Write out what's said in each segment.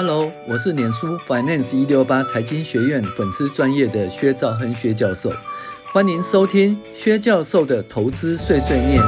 Hello，我是脸书 Finance 一六八财经学院粉丝专业的薛兆亨薛教授，欢迎收听薛教授的投资碎碎念。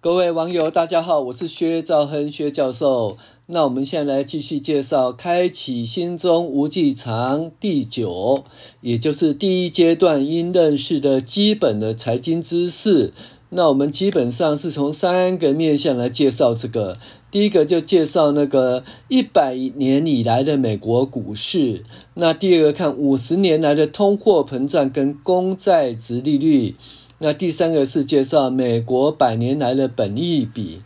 各位网友，大家好，我是薛兆亨薛教授。那我们现在来继续介绍《开启心中无际长》第九，也就是第一阶段应认识的基本的财经知识。那我们基本上是从三个面向来介绍这个。第一个就介绍那个一百年以来的美国股市。那第二个看五十年来的通货膨胀跟公债殖利率。那第三个是介绍美国百年来的本益比。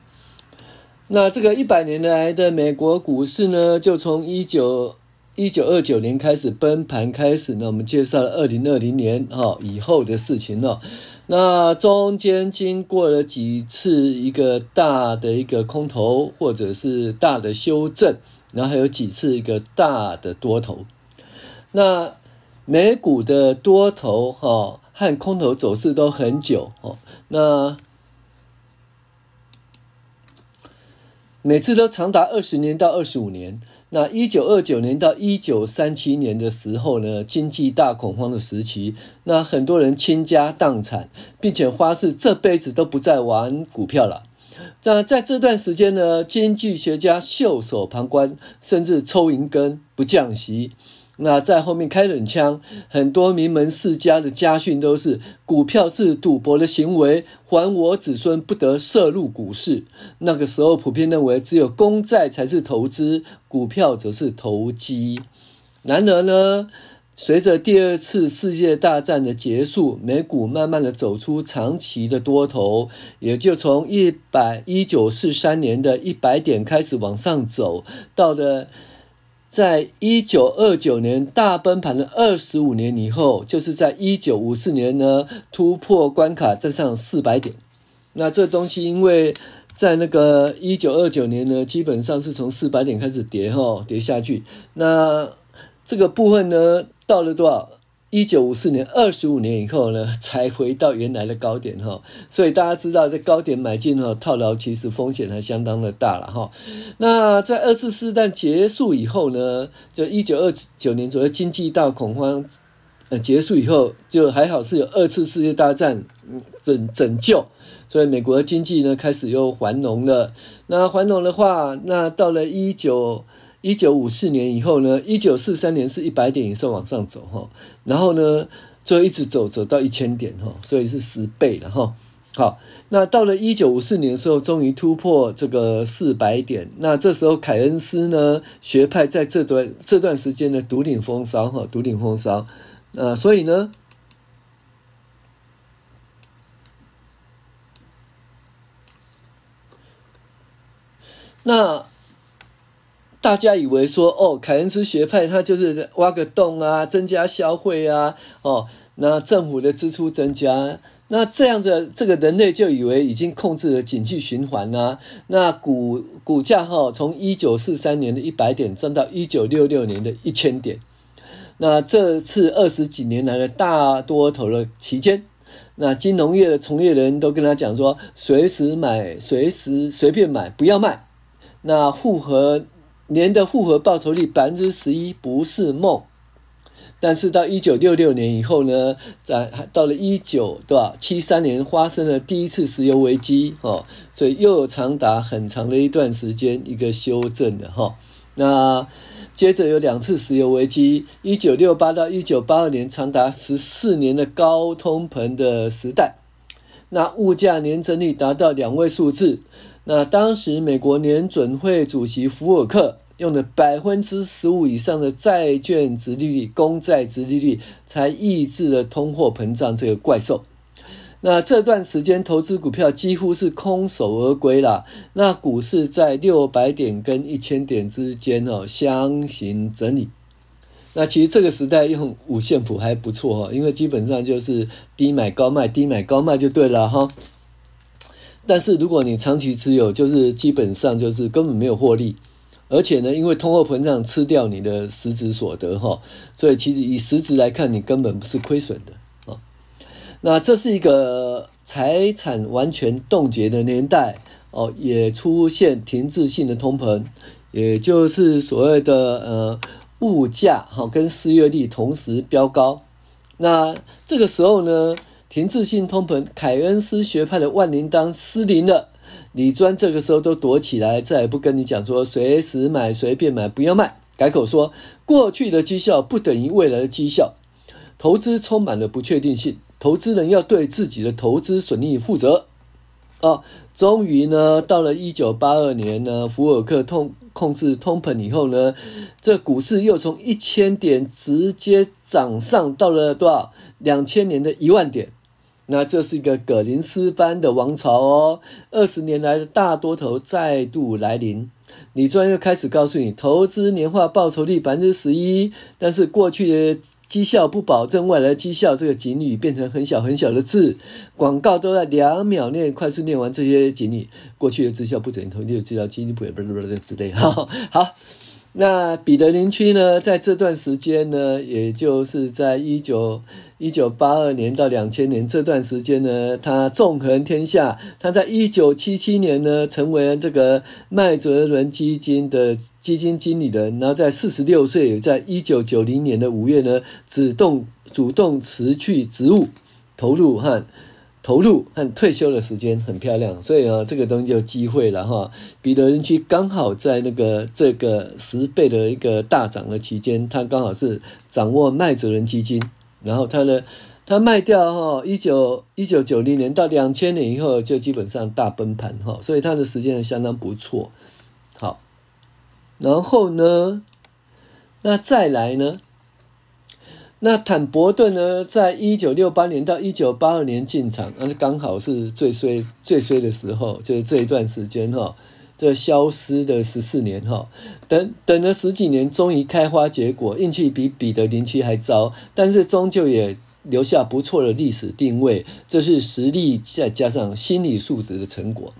那这个一百年来的美国股市呢，就从一九一九二九年开始崩盘开始呢，我们介绍了二零二零年哈以后的事情了。那中间经过了几次一个大的一个空头，或者是大的修正，然后还有几次一个大的多头。那美股的多头哈和空头走势都很久哦。那每次都长达二十年到二十五年。那一九二九年到一九三七年的时候呢，经济大恐慌的时期，那很多人倾家荡产，并且发誓这辈子都不再玩股票了。那在这段时间呢，经济学家袖手旁观，甚至抽银根不降息。那在后面开冷枪，很多名门世家的家训都是：股票是赌博的行为，还我子孙不得涉入股市。那个时候普遍认为，只有公债才是投资，股票则是投机。然而呢，随着第二次世界大战的结束，美股慢慢的走出长期的多头，也就从一百一九四三年的一百点开始往上走，到了。在一九二九年大崩盘的二十五年以后，就是在一九五四年呢，突破关卡，再上四百点。那这东西因为在那个一九二九年呢，基本上是从四百点开始跌哈，跌下去。那这个部分呢，到了多少？一九五四年，二十五年以后呢，才回到原来的高点哈，所以大家知道在高点买进哈，套牢其实风险还相当的大了哈。那在二次世界结束以后呢，就一九二九年左右经济大恐慌呃结束以后，就还好是有二次世界大战拯拯救，所以美国的经济呢开始又繁荣了。那繁荣的话，那到了一九。一九五四年以后呢，一九四三年是一百点以上往上走哈，然后呢，就一直走走到一千点哈，所以是十倍了哈。好，那到了一九五四年的时候，终于突破这个四百点。那这时候凯恩斯呢学派在这段这段时间呢独领风骚哈，独领风骚。呃，所以呢，那。大家以为说哦，凯恩斯学派他就是挖个洞啊，增加消费啊，哦，那政府的支出增加，那这样子这个人类就以为已经控制了景气循环呐、那股股价哈，从一九四三年的一百点涨到一九六六年的一千点。那这次二十几年来的大多头的期间，那金融业的从业人都跟他讲说，随时买，随时随便买，不要卖。那复合。年的复合报酬率百分之十一不是梦，但是到一九六六年以后呢，在到了一九对吧？七三年发生了第一次石油危机哦，所以又有长达很长的一段时间一个修正的哈。那接着有两次石油危机，一九六八到一九八二年长达十四年的高通膨的时代，那物价年增率达到两位数字。那当时美国联准会主席福尔克用的百分之十五以上的债券殖利率、公债殖利率，才抑制了通货膨胀这个怪兽。那这段时间投资股票几乎是空手而归了。那股市在六百点跟一千点之间哦，相形整理。那其实这个时代用五线谱还不错哦，因为基本上就是低买高卖，低买高卖就对了哈。但是如果你长期持有，就是基本上就是根本没有获利，而且呢，因为通货膨胀吃掉你的实质所得哈，所以其实以实质来看，你根本不是亏损的啊。那这是一个财产完全冻结的年代哦，也出现停滞性的通膨，也就是所谓的呃物价哈跟失业率同时飙高。那这个时候呢，停滞性通膨，凯恩斯学派的万灵当失灵了。李专这个时候都躲起来，再也不跟你讲说随时买、随便买，不要卖。改口说，过去的绩效不等于未来的绩效。投资充满了不确定性，投资人要对自己的投资损益负责。哦，终于呢，到了一九八二年呢，福尔克通控制通膨以后呢，这股市又从一千点直接涨上到了多少？两千年的一万点。那这是一个葛林斯班的王朝哦，二十年来的大多头再度来临。理专又开始告诉你，投资年化报酬率百分之十一，但是过去的绩效不保证未来绩效，这个警语变成很小很小的字，广告都在两秒内快速念完这些警语。过去的绩效不准投资的绩效，基金不也不是不是之类。哈，好。那彼得林区呢，在这段时间呢，也就是在一九一九八二年到两千年这段时间呢，他纵横天下。他在一九七七年呢，成为这个麦哲伦基金的基金经理人。然后在四十六岁，在一九九零年的五月呢，主动主动辞去职务，投入和。投入和退休的时间很漂亮，所以啊，这个东西就有机会了哈。彼得林区刚好在那个这个十倍的一个大涨的期间，他刚好是掌握麦哲伦基金，然后他呢，他卖掉哈，一九一九九零年到两千年以后就基本上大崩盘哈，所以他的时间相当不错。好，然后呢，那再来呢？那坦伯顿呢，在一九六八年到一九八二年进场，那是刚好是最衰最衰的时候，就是这一段时间哈，这消失的十四年哈，等等了十几年，终于开花结果，运气比彼得林奇还糟，但是终究也留下不错的历史定位，这是实力再加上心理素质的成果。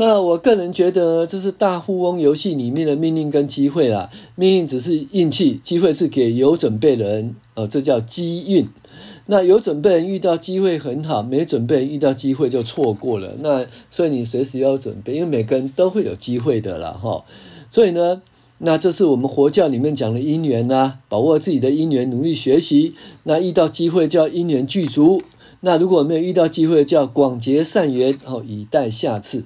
那我个人觉得，这是大富翁游戏里面的命运跟机会啦。命运只是运气，机会是给有准备的人，呃，这叫机运。那有准备人遇到机会很好，没准备遇到机会就错过了。那所以你随时要准备，因为每个人都会有机会的啦，哈。所以呢，那这是我们佛教里面讲的因缘呐，把握自己的因缘，努力学习。那遇到机会叫因缘具足。那如果没有遇到机会，叫广结善缘，哦，以待下次。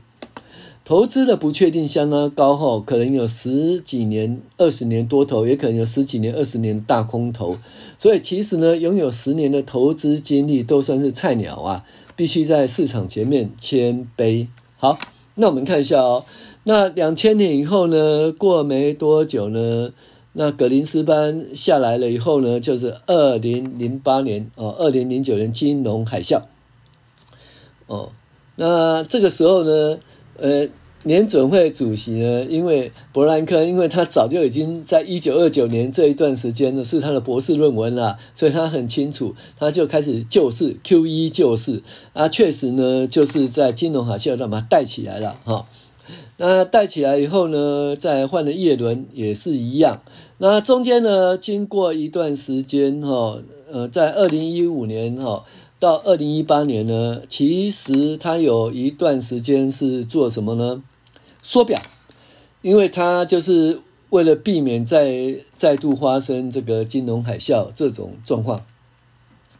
投资的不确定相当高哈，可能有十几年、二十年多头，也可能有十几年、二十年大空头。所以其实呢，拥有十年的投资经历都算是菜鸟啊，必须在市场前面谦卑。好，那我们看一下哦。那两千年以后呢，过没多久呢，那格林斯班下来了以后呢，就是二零零八年哦，二零零九年金融海啸。哦，那这个时候呢？呃，年准会主席呢，因为伯南克，因为他早就已经在一九二九年这一段时间呢，是他的博士论文了，所以他很清楚，他就开始救市，QE 救市啊，确实呢，就是在金融海啸上把它带起来了哈。那带起来以后呢，再换了叶伦也是一样。那中间呢，经过一段时间哈，呃，在二零一五年哈。到二零一八年呢，其实他有一段时间是做什么呢？缩表，因为他就是为了避免再再度发生这个金融海啸这种状况，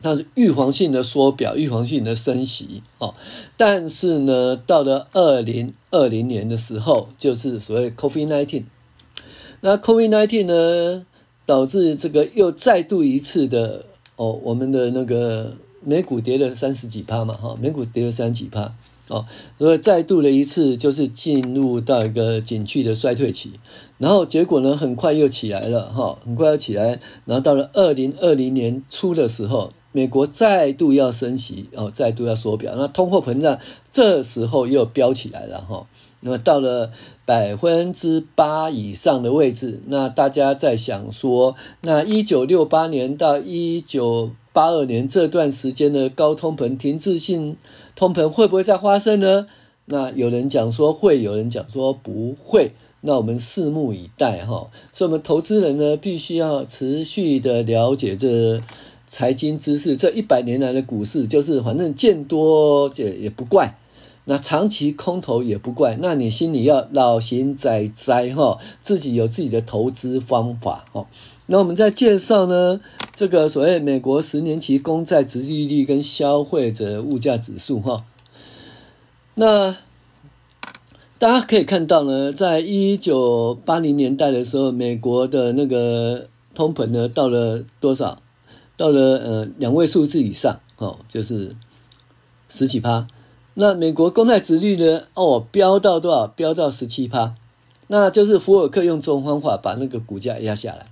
他是预防性的缩表，预防性的升息哦。但是呢，到了二零二零年的时候，就是所谓 COVID-19，那 COVID-19 呢，导致这个又再度一次的哦，我们的那个。美股跌了三十几趴嘛，哈，美股跌了三十几趴，哦，所以再度的一次就是进入到一个景气的衰退期，然后结果呢，很快又起来了，哈，很快又起来，然后到了二零二零年初的时候，美国再度要升息，哦，再度要缩表，那通货膨胀这时候又飙起来了，哈，那么到了百分之八以上的位置，那大家在想说，那一九六八年到一九八二年这段时间的高通膨、停滞性通膨会不会再发生呢？那有人讲说会，有人讲说不会。那我们拭目以待哈。所以，我们投资人呢，必须要持续的了解这财经知识，这一百年来的股市就是反正见多也也不怪，那长期空头也不怪，那你心里要老实在在哈，自己有自己的投资方法哈。那我们再介绍呢，这个所谓美国十年期公债殖利率跟消费者物价指数哈。那大家可以看到呢，在一九八零年代的时候，美国的那个通膨呢到了多少？到了呃两位数字以上哦，就是十几趴。那美国公债殖率呢？哦，飙到多少？飙到十七趴。那就是福尔克用这种方法把那个股价压下来。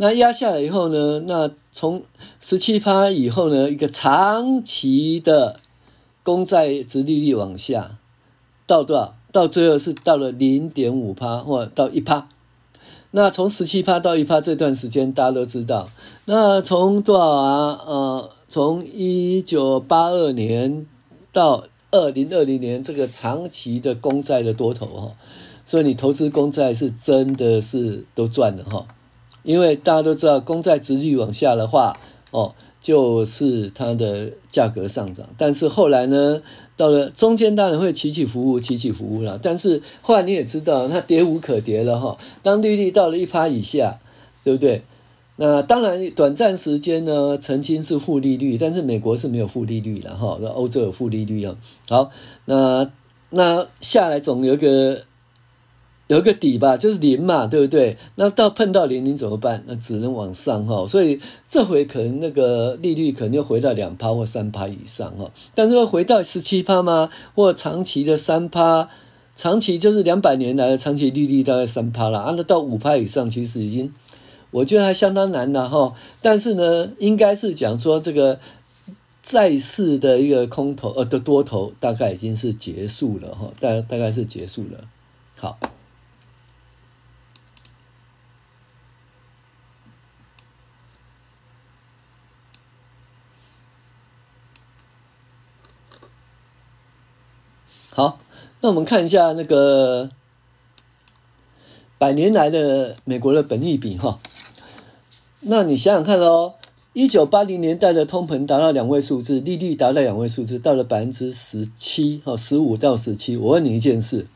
那压下来以后呢？那从十七趴以后呢，一个长期的公债殖利率往下到多少？到最后是到了零点五趴，或到一趴。那从十七趴到一趴这段时间，大家都知道。那从多少啊？呃，从一九八二年到二零二零年，这个长期的公债的多头哈，所以你投资公债是真的是都赚了哈。因为大家都知道，公债殖利率往下的话，哦，就是它的价格上涨。但是后来呢？到了中间当然会起起伏伏，起起伏伏了。但是后来你也知道，它跌无可跌了哈。当利率到了一趴以下，对不对？那当然短暂时间呢，曾经是负利率，但是美国是没有负利率了哈。那欧洲有负利率啊。好，那那下来总有一个。有个底吧，就是零嘛，对不对？那到碰到零，你怎么办？那只能往上哈。所以这回可能那个利率可能又回到两趴或三趴以上哈。但是会回到十七趴吗？或长期的三趴？长期就是两百年来的长期利率大概三趴了。啊，那到五趴以上，其实已经我觉得还相当难了哈。但是呢，应该是讲说这个债市的一个空头呃的多头大概已经是结束了哈，大大概是结束了。好。好，那我们看一下那个百年来的美国的本利比哈。那你想想看哦，一九八零年代的通膨达到两位数字，利率达到两位数字，到了百分之十七哈，十五到十七。我问你一件事。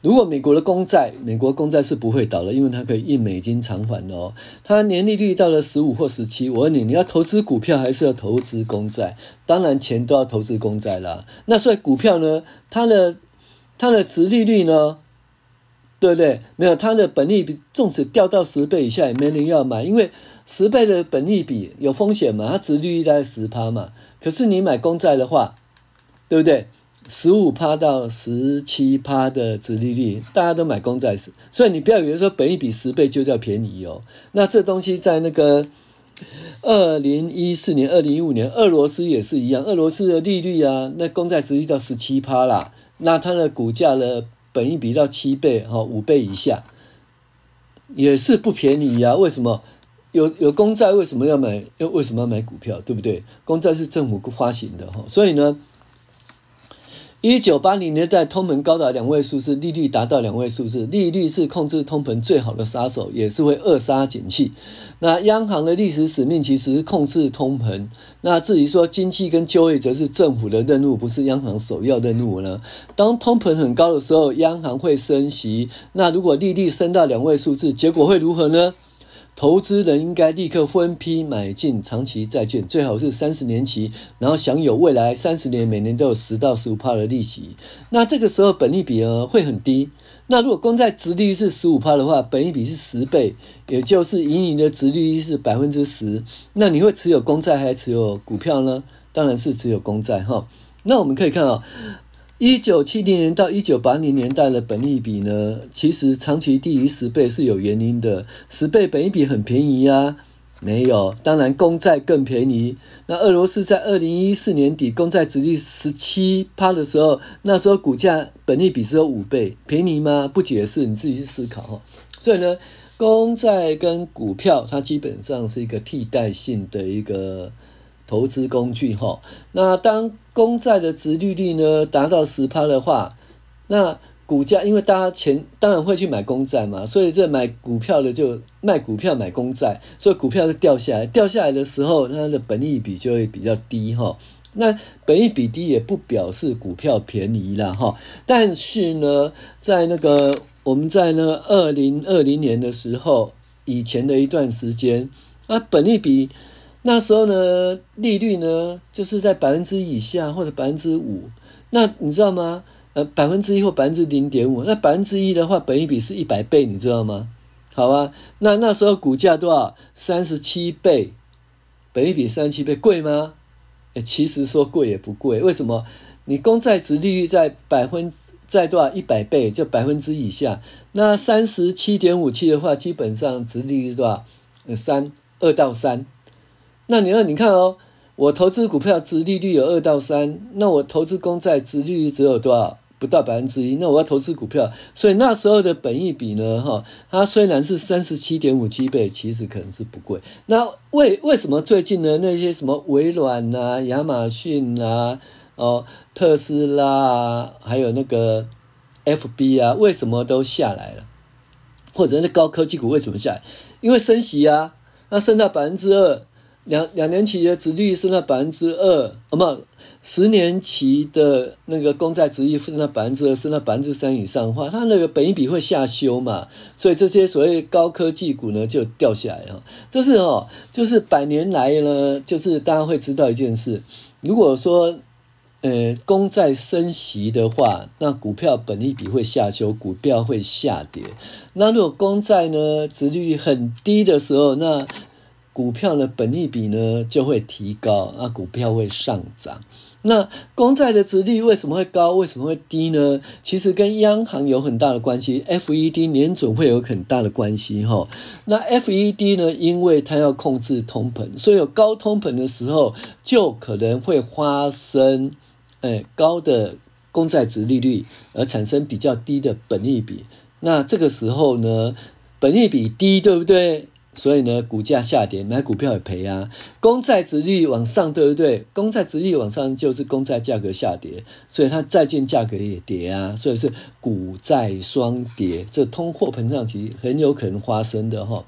如果美国的公债，美国公债是不会倒的，因为它可以印美金偿还的哦。它年利率到了十五或十七，我问你，你要投资股票还是要投资公债？当然，钱都要投资公债啦。那所以股票呢，它的它的殖利率呢，对不对？没有它的本利比，纵使掉到十倍以下，也没人要买，因为十倍的本利比有风险嘛，它殖利率大概十趴嘛。可是你买公债的话，对不对？十五趴到十七趴的殖利率，大家都买公债，所以你不要以为说本一比十倍就叫便宜哦。那这东西在那个二零一四年、二零一五年，俄罗斯也是一样，俄罗斯的利率啊，那公债殖利率到十七趴啦，那它的股价的本一比到七倍哈，五倍以下，也是不便宜呀、为什么有有公债？为什么要买？又为什么要买股票？对不对？公债是政府发行的哈，所以呢。一九八零年代通膨高达两位数字，利率达到两位数字，利率是控制通膨最好的杀手，也是会扼杀景气。那央行的历史使命其实是控制通膨。那至于说经济跟就业，则是政府的任务，不是央行首要任务呢？当通膨很高的时候，央行会升息。那如果利率升到两位数字，结果会如何呢？投资人应该立刻分批买进长期债券，最好是三十年期，然后享有未来三十年每年都有十到十五趴的利息。那这个时候本利比呢会很低。那如果公债殖利率是十五趴的话，本利比是十倍，也就是以你的殖利率是百分之十。那你会持有公债还是持有股票呢？当然是持有公债哈。那我们可以看啊。一九七零年到一九八零年代的本利比呢，其实长期低于十倍是有原因的。十倍本利比很便宜啊，没有，当然公债更便宜。那俄罗斯在二零一四年底公债直率十七趴的时候，那时候股价本利比是有五倍，便宜吗？不解释，你自己去思考哈。所以呢，公债跟股票它基本上是一个替代性的一个。投资工具哈，那当公债的殖利率呢达到十趴的话，那股价，因为大家钱当然会去买公债嘛，所以这买股票的就卖股票买公债，所以股票就掉下来。掉下来的时候，它的本益比就会比较低哈。那本益比低也不表示股票便宜了哈。但是呢，在那个我们在那二零二零年的时候，以前的一段时间，那，本益比那时候呢，利率呢就是在百分之以下或者百分之五。那你知道吗？呃，百分之一或百分之零点五，那百分之一的话，本益比是一百倍，你知道吗？好吧，那那时候股价多少？三十七倍，本益比三十七倍，贵吗？其实说贵也不贵，为什么？你公债殖利率在百分在多少？一百倍，就百分之以下。那三十七点五七的话，基本上殖利率多少？呃，三二到三。那你要你看哦。我投资股票，殖利率有二到三，那我投资公债，殖利率只有多少？不到百分之一。那我要投资股票，所以那时候的本益比呢？哈，它虽然是三十七点五七倍，其实可能是不贵。那为为什么最近呢？那些什么微软啊、亚马逊啊、哦特斯拉啊，还有那个 FB 啊，为什么都下来了？或者是高科技股为什么下来？因为升息啊，那升到百分之二。两两年期的殖率是那百分之二，啊不，十年期的那个公债殖率是那百分之二，是那百分之三以上的话，它那个本益比会下修嘛，所以这些所谓高科技股呢就掉下来哈。这是哦，就是百年来呢，就是大家会知道一件事，如果说呃公债升息的话，那股票本益比会下修，股票会下跌。那如果公债呢殖利率很低的时候，那股票的本益比呢就会提高，那股票会上涨。那公债的殖利率为什么会高？为什么会低呢？其实跟央行有很大的关系，FED 年准会有很大的关系哈。那 FED 呢，因为它要控制通膨，所以有高通膨的时候，就可能会发生，哎，高的公债殖利率，而产生比较低的本益比。那这个时候呢，本益比低，对不对？所以呢，股价下跌，买股票也赔啊。公债殖率往上，对不对？公债殖率往上就是公债价格下跌，所以它债券价格也跌啊。所以是股债双跌，这通货膨胀其实很有可能发生的哈。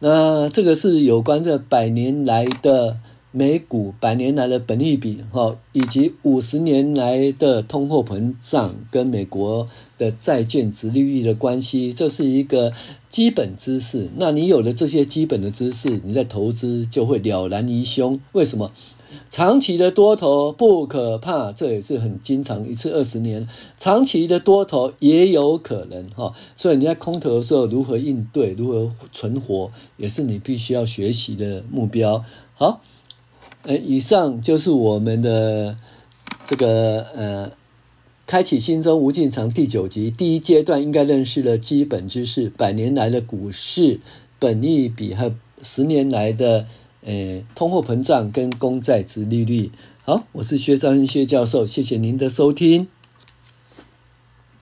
那这个是有关这百年来的。美股百年来的本利比，哈，以及五十年来的通货膨胀跟美国的债券殖利率的关系，这是一个基本知识。那你有了这些基本的知识，你在投资就会了然于胸。为什么？长期的多头不可怕，这也是很经常，一次二十年，长期的多头也有可能，哈。所以你在空头的时候如何应对，如何存活，也是你必须要学习的目标。好。呃，以上就是我们的这个呃，开启心中无尽藏第九集第一阶段应该认识的基本知识，百年来的股市本利比和十年来的呃通货膨胀跟公债值利率。好，我是薛兆恩薛教授，谢谢您的收听。